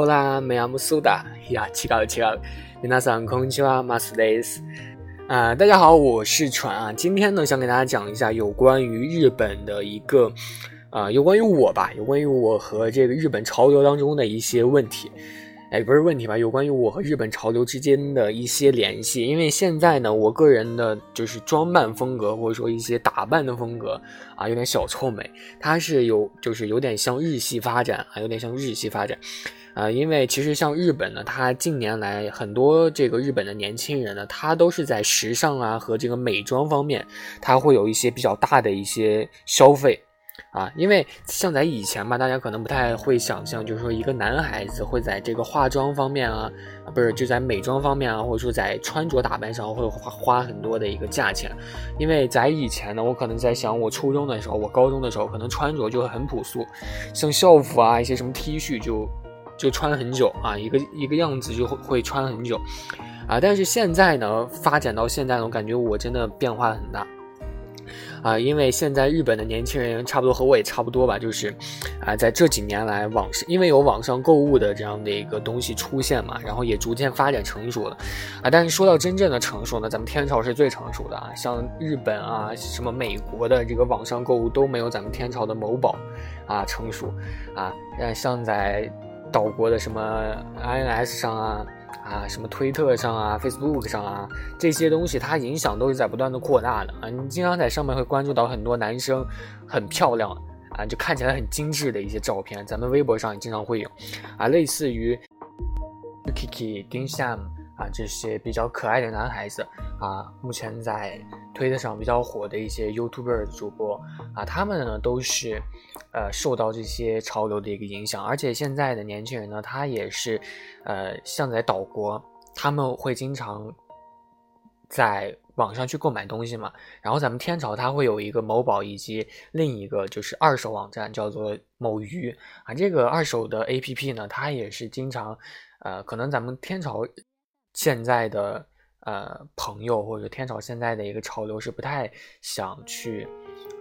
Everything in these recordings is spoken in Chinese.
欧拉梅亚姆苏达呀，七高七高，皆さんこんにちは、マスです。啊，大家好，我是船啊。今天呢，想给大家讲一下有关于日本的一个，啊，有关于我吧，有关于我和这个日本潮流当中的一些问题。哎，不是问题吧？有关于我和日本潮流之间的一些联系。因为现在呢，我个人的就是装扮风格，或者说一些打扮的风格啊，有点小臭美。它是有，就是有点向日系发展啊，有点向日系发展啊。 啊因为其实像日本呢，它近年来很多这个日本的年轻人呢，他都是在时尚啊和这个美妆方面，他会有一些比较大的一些消费。啊，因为像在以前吧，大家可能不太会想象，就是说一个男孩子会在这个化妆方面啊，不是就在美妆方面啊，或者说在穿着打扮上会花花很多的一个价钱。因为在以前呢，我可能在想，我初中的时候，我高中的时候，可能穿着就很朴素，像校服啊，一些什么 T 恤就就穿很久啊，一个一个样子就会会穿很久啊。但是现在呢，发展到现在呢，我感觉我真的变化很大。啊，因为现在日本的年轻人差不多和我也差不多吧，就是，啊，在这几年来网上，因为有网上购物的这样的一个东西出现嘛，然后也逐渐发展成熟了，啊，但是说到真正的成熟呢，咱们天朝是最成熟的啊，像日本啊，什么美国的这个网上购物都没有咱们天朝的某宝，啊成熟，啊，像在岛国的什么 INS 上啊。啊，什么推特上啊，Facebook 上啊，这些东西它影响都是在不断的扩大的啊。你经常在上面会关注到很多男生很漂亮啊，就看起来很精致的一些照片。咱们微博上也经常会有啊，类似于 Kiki、丁香啊这些比较可爱的男孩子啊，目前在推特上比较火的一些 YouTuber 主播啊，他们呢都是。呃，受到这些潮流的一个影响，而且现在的年轻人呢，他也是，呃，像在岛国，他们会经常在网上去购买东西嘛。然后咱们天朝它会有一个某宝，以及另一个就是二手网站，叫做某鱼啊。这个二手的 APP 呢，它也是经常，呃，可能咱们天朝现在的呃朋友或者天朝现在的一个潮流是不太想去。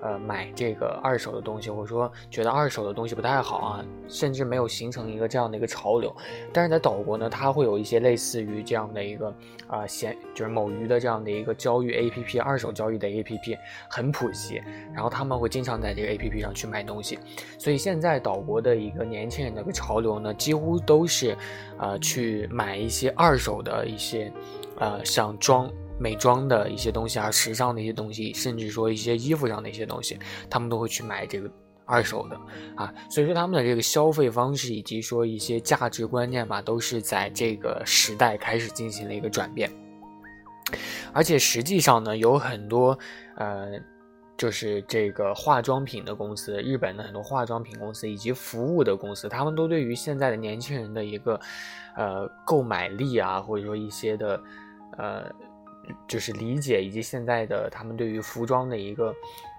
呃，买这个二手的东西，或者说觉得二手的东西不太好啊，甚至没有形成一个这样的一个潮流。但是在岛国呢，它会有一些类似于这样的一个啊，闲就是某鱼的这样的一个交易 APP，二手交易的 APP 很普及，然后他们会经常在这个 APP 上去买东西。所以现在岛国的一个年轻人的一个潮流呢，几乎都是呃去买一些二手的一些呃像装。美妆的一些东西啊，时尚的一些东西，甚至说一些衣服上的一些东西，他们都会去买这个二手的啊。所以说他们的这个消费方式以及说一些价值观念嘛，都是在这个时代开始进行了一个转变。而且实际上呢，有很多呃，就是这个化妆品的公司，日本的很多化妆品公司以及服务的公司，他们都对于现在的年轻人的一个呃购买力啊，或者说一些的呃。就是理解以及现在的他们对于服装的一个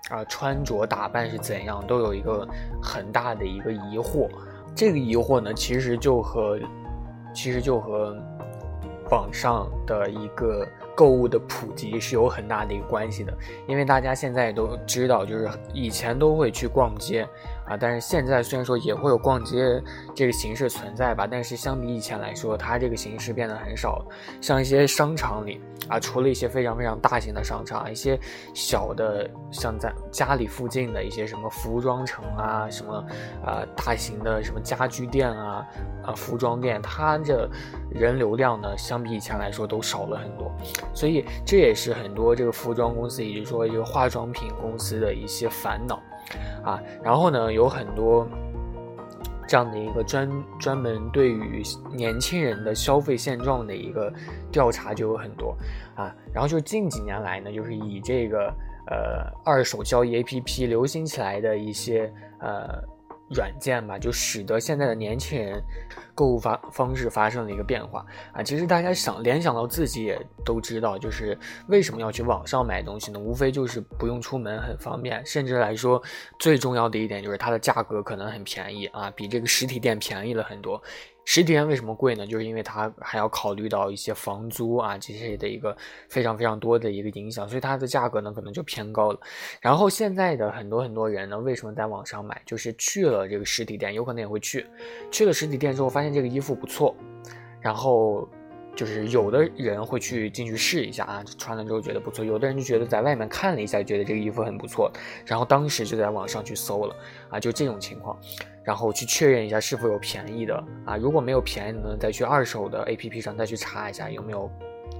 啊穿着打扮是怎样，都有一个很大的一个疑惑。这个疑惑呢，其实就和其实就和网上的一个购物的普及是有很大的一个关系的。因为大家现在都知道，就是以前都会去逛街啊，但是现在虽然说也会有逛街这个形式存在吧，但是相比以前来说，它这个形式变得很少了。像一些商场里。啊，除了一些非常非常大型的商场，一些小的，像在家里附近的一些什么服装城啊，什么呃大型的什么家居店啊，啊服装店，它的人流量呢，相比以前来说都少了很多，所以这也是很多这个服装公司，也就是说一个化妆品公司的一些烦恼啊。然后呢，有很多。这样的一个专专门对于年轻人的消费现状的一个调查就有很多啊，然后就近几年来呢，就是以这个呃二手交易 APP 流行起来的一些呃。软件吧，就使得现在的年轻人购物方方式发生了一个变化啊。其实大家想联想到自己也都知道，就是为什么要去网上买东西呢？无非就是不用出门，很方便。甚至来说，最重要的一点就是它的价格可能很便宜啊，比这个实体店便宜了很多。实体店为什么贵呢？就是因为它还要考虑到一些房租啊这些的一个非常非常多的一个影响，所以它的价格呢可能就偏高了。然后现在的很多很多人呢，为什么在网上买？就是去了这个实体店，有可能也会去，去了实体店之后发现这个衣服不错，然后。就是有的人会去进去试一下啊，穿了之后觉得不错；有的人就觉得在外面看了一下，觉得这个衣服很不错，然后当时就在网上去搜了啊，就这种情况，然后去确认一下是否有便宜的啊，如果没有便宜的呢，再去二手的 APP 上再去查一下有没有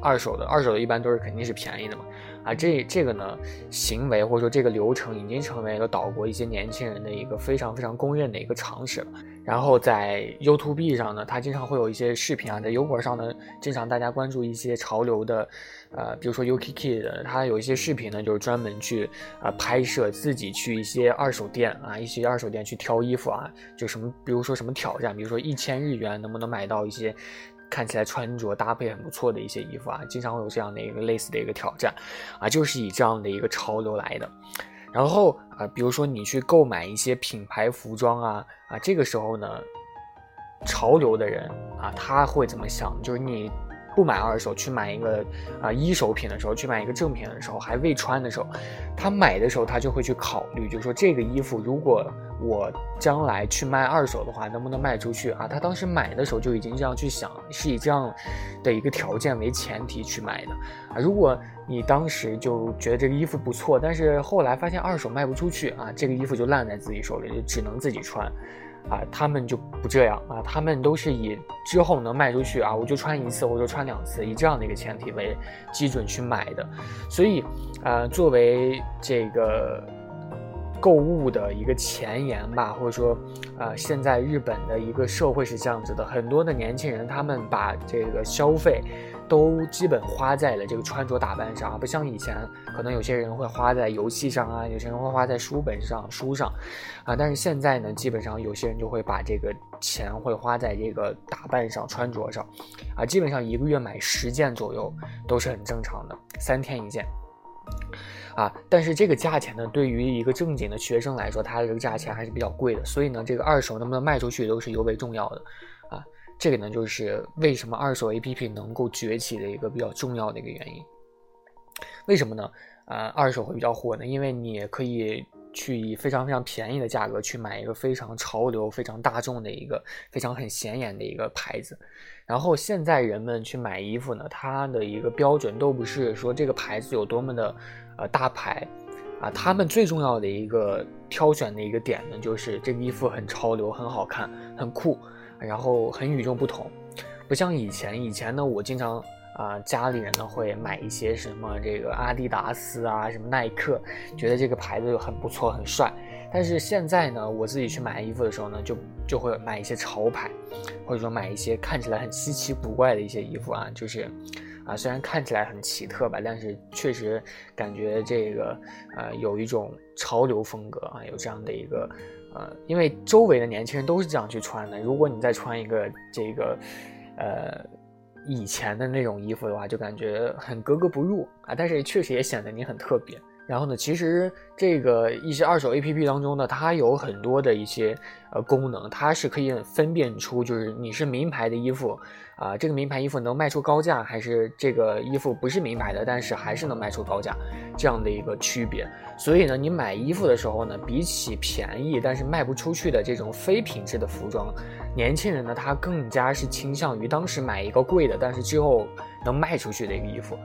二手的，二手的一般都是肯定是便宜的嘛啊，这这个呢行为或者说这个流程已经成为了岛国一些年轻人的一个非常非常公认的一个常识了。然后在 YouTube 上呢，它经常会有一些视频啊，在油管上呢，经常大家关注一些潮流的，呃，比如说 UKK 的，它有一些视频呢，就是专门去啊拍摄自己去一些二手店啊，一些二手店去挑衣服啊，就什么，比如说什么挑战，比如说一千日元能不能买到一些看起来穿着搭配很不错的一些衣服啊，经常会有这样的一个类似的一个挑战，啊，就是以这样的一个潮流来的。然后啊，比如说你去购买一些品牌服装啊啊，这个时候呢，潮流的人啊，他会怎么想？就是你不买二手，去买一个啊一手品的时候，去买一个正品的时候，还未穿的时候，他买的时候他就会去考虑，就是说这个衣服如果我将来去卖二手的话，能不能卖出去啊？他当时买的时候就已经这样去想，是以这样的一个条件为前提去买的啊。如果你当时就觉得这个衣服不错，但是后来发现二手卖不出去啊，这个衣服就烂在自己手里，就只能自己穿，啊，他们就不这样啊，他们都是以之后能卖出去啊，我就穿一次，我就穿两次，以这样的一个前提为基准去买的，所以，呃，作为这个购物的一个前沿吧，或者说，呃，现在日本的一个社会是这样子的，很多的年轻人他们把这个消费。都基本花在了这个穿着打扮上，不像以前，可能有些人会花在游戏上啊，有些人会花在书本上、书上，啊，但是现在呢，基本上有些人就会把这个钱会花在这个打扮上、穿着上，啊，基本上一个月买十件左右都是很正常的，三天一件，啊，但是这个价钱呢，对于一个正经的学生来说，它的这个价钱还是比较贵的，所以呢，这个二手能不能卖出去都是尤为重要的，这个呢，就是为什么二手 APP 能够崛起的一个比较重要的一个原因。为什么呢？呃，二手会比较火呢？因为你可以去以非常非常便宜的价格去买一个非常潮流、非常大众的一个非常很显眼的一个牌子。然后现在人们去买衣服呢，它的一个标准都不是说这个牌子有多么的呃大牌啊，他们最重要的一个挑选的一个点呢，就是这个衣服很潮流、很好看、很酷。然后很与众不同，不像以前。以前呢，我经常啊，家里人呢会买一些什么这个阿迪达斯啊，什么耐克，觉得这个牌子很不错，很帅。但是现在呢，我自己去买衣服的时候呢，就就会买一些潮牌，或者说买一些看起来很稀奇古怪的一些衣服啊，就是啊，虽然看起来很奇特吧，但是确实感觉这个呃有一种潮流风格啊，有这样的一个。呃，因为周围的年轻人都是这样去穿的。如果你再穿一个这个，呃，以前的那种衣服的话，就感觉很格格不入啊。但是确实也显得你很特别。然后呢，其实这个一些二手 APP 当中呢，它有很多的一些呃功能，它是可以分辨出就是你是名牌的衣服啊，这个名牌衣服能卖出高价，还是这个衣服不是名牌的，但是还是能卖出高价这样的一个区别。所以呢，你买衣服的时候呢，比起便宜但是卖不出去的这种非品质的服装，年轻人呢他更加是倾向于当时买一个贵的，但是之后能卖出去的一个衣服。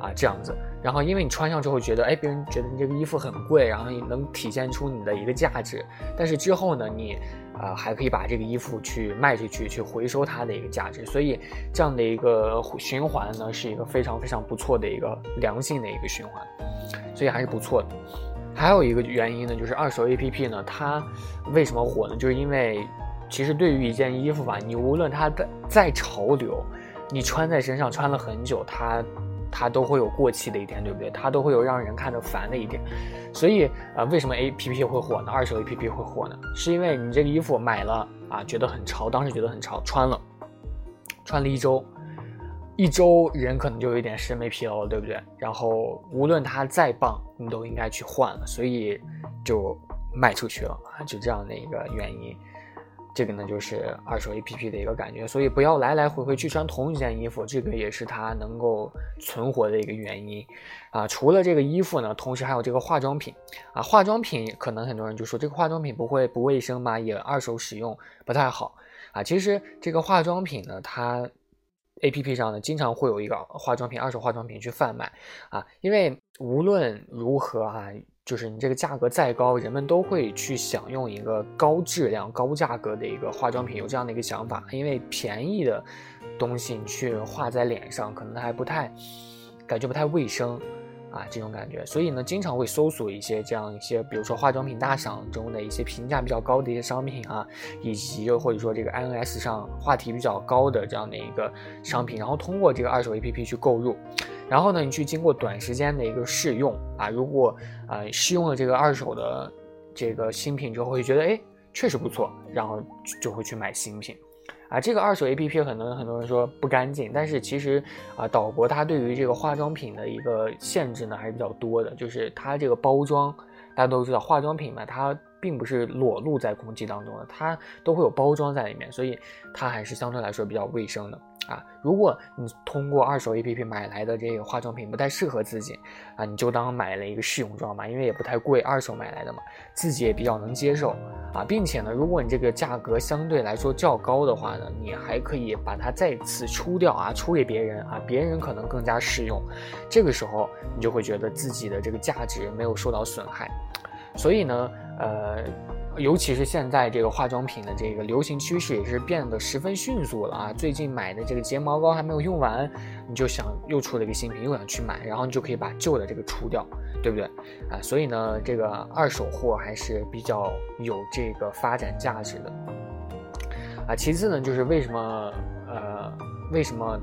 啊，这样子，然后因为你穿上之后觉得，哎，别人觉得你这个衣服很贵，然后能体现出你的一个价值，但是之后呢，你，啊，还可以把这个衣服去卖出去，去回收它的一个价值，所以这样的一个循环呢，是一个非常非常不错的一个良性的一个循环，所以还是不错的。还有一个原因呢，就是二手 APP 呢，它为什么火呢？就是因为其实对于一件衣服吧，你无论它再再潮流，你穿在身上穿了很久，它。它都会有过期的一天，对不对？它都会有让人看着烦的一点，所以啊，为什么 A P P 会火呢？二手 A P P 会火呢？是因为你这个衣服买了啊，觉得很潮，当时觉得很潮，穿了，穿了一周，一周人可能就有点审美疲劳了，对不对？然后无论它再棒，你都应该去换了，所以就卖出去了啊，就这样的一个原因这个呢就是二手 A P P 的一个感觉，所以不要来来回回去穿同一件衣服，这个也是它能够存活的一个原因啊。除了这个衣服呢，同时还有这个化妆品啊，化妆品可能很多人就说这个化妆品不会不卫生吗？也二手使用不太好啊。其实这个化妆品呢，它 A P P 上呢经常会有一个化妆品二手化妆品去贩卖啊，因为无论如何啊。就是你这个价格再高，人们都会去享用一个高质量、高价格的一个化妆品，有这样的一个想法。因为便宜的东西你去画在脸上，可能还不太感觉不太卫生啊，这种感觉。所以呢，经常会搜索一些这样一些，比如说化妆品大赏中的一些评价比较高的一些商品啊，以及或者说这个 INS 上话题比较高的这样的一个商品，然后通过这个二手 APP 去购入。然后呢，你去经过短时间的一个试用啊，如果啊试用了这个二手的这个新品之后，会觉得哎确实不错，然后就会去买新品，啊，这个二手 A P P 可能很多人说不干净，但是其实啊岛国它对于这个化妆品的一个限制呢还是比较多的，就是它这个包装，大家都知道化妆品嘛，它并不是裸露在空气当中的，它都会有包装在里面，所以它还是相对来说比较卫生的。啊，如果你通过二手 A P P 买来的这个化妆品不太适合自己，啊，你就当买了一个试用装嘛，因为也不太贵，二手买来的嘛，自己也比较能接受。啊，并且呢，如果你这个价格相对来说较高的话呢，你还可以把它再次出掉啊，出给别人啊，别人可能更加适用，这个时候你就会觉得自己的这个价值没有受到损害，所以呢，呃。尤其是现在这个化妆品的这个流行趋势也是变得十分迅速了啊！最近买的这个睫毛膏还没有用完，你就想又出了一个新品，又想去买，然后你就可以把旧的这个出掉，对不对啊？所以呢，这个二手货还是比较有这个发展价值的啊。其次呢，就是为什么呃，为什么？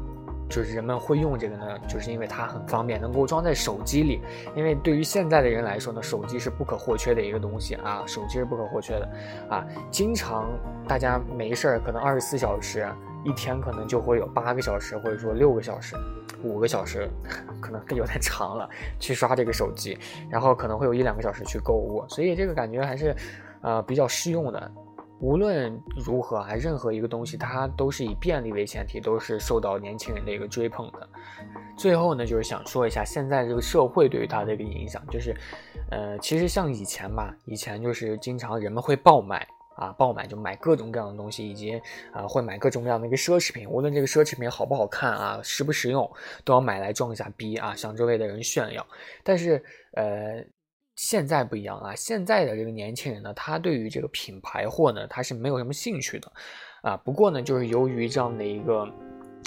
就是人们会用这个呢，就是因为它很方便，能够装在手机里。因为对于现在的人来说呢，手机是不可或缺的一个东西啊，手机是不可或缺的啊。经常大家没事儿，可能二十四小时，一天可能就会有八个小时，或者说六个小时、五个小时，可能有点长了，去刷这个手机，然后可能会有一两个小时去购物，所以这个感觉还是，呃，比较适用的。无论如何啊，任何一个东西它都是以便利为前提，都是受到年轻人的一个追捧的。最后呢，就是想说一下现在这个社会对于它的一个影响，就是，呃，其实像以前吧，以前就是经常人们会爆买啊，爆买就买各种各样的东西，以及啊会买各种各样的一个奢侈品，无论这个奢侈品好不好看啊，实不实用，都要买来装一下逼啊，向周围的人炫耀。但是呃。现在不一样啊！现在的这个年轻人呢，他对于这个品牌货呢，他是没有什么兴趣的，啊，不过呢，就是由于这样的一个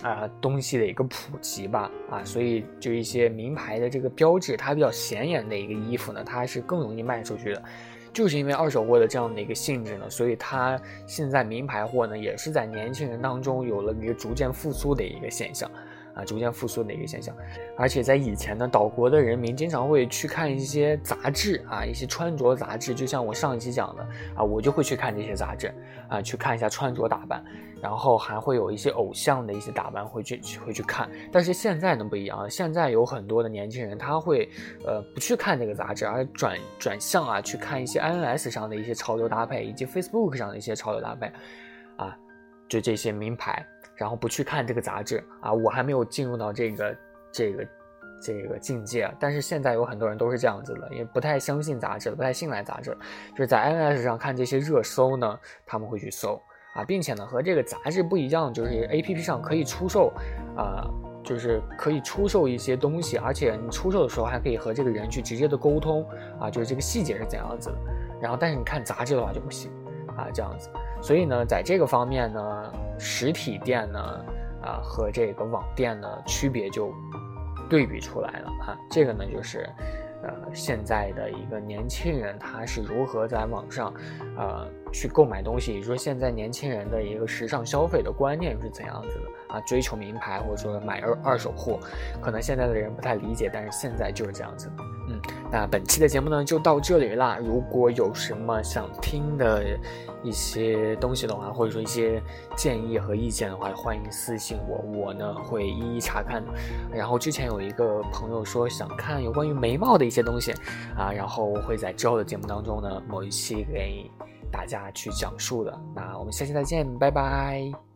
啊东西的一个普及吧，啊，所以就一些名牌的这个标志，它比较显眼的一个衣服呢，它是更容易卖出去的，就是因为二手货的这样的一个性质呢，所以它现在名牌货呢，也是在年轻人当中有了一个逐渐复苏的一个现象。啊，逐渐复苏的一个现象，而且在以前呢，岛国的人民经常会去看一些杂志啊，一些穿着杂志，就像我上一期讲的啊，我就会去看这些杂志啊，去看一下穿着打扮，然后还会有一些偶像的一些打扮会去会去看。但是现在呢不一样，现在有很多的年轻人他会呃不去看这个杂志，而转转向啊去看一些 INS 上的一些潮流搭配，以及 Facebook 上的一些潮流搭配，啊，就这些名牌。然后不去看这个杂志啊，我还没有进入到这个这个这个境界。但是现在有很多人都是这样子的，也不太相信杂志，不太信赖杂志，就是在 NS 上看这些热搜呢，他们会去搜啊，并且呢和这个杂志不一样，就是 APP 上可以出售啊，就是可以出售一些东西，而且你出售的时候还可以和这个人去直接的沟通啊，就是这个细节是怎样子的。然后但是你看杂志的话就不行啊，这样子。所以呢，在这个方面呢，实体店呢，啊和这个网店呢区别就对比出来了哈。这个呢就是，呃，现在的一个年轻人他是如何在网上，呃去购买东西，也就是说现在年轻人的一个时尚消费的观念是怎样子的啊？追求名牌或者说买二二手货，可能现在的人不太理解，但是现在就是这样子。嗯，那本期的节目呢就到这里啦。如果有什么想听的一些东西的话，或者说一些建议和意见的话，欢迎私信我，我呢会一一查看的。然后之前有一个朋友说想看有关于眉毛的一些东西啊，然后我会在之后的节目当中呢某一期给大家去讲述的。那我们下期再见，拜拜。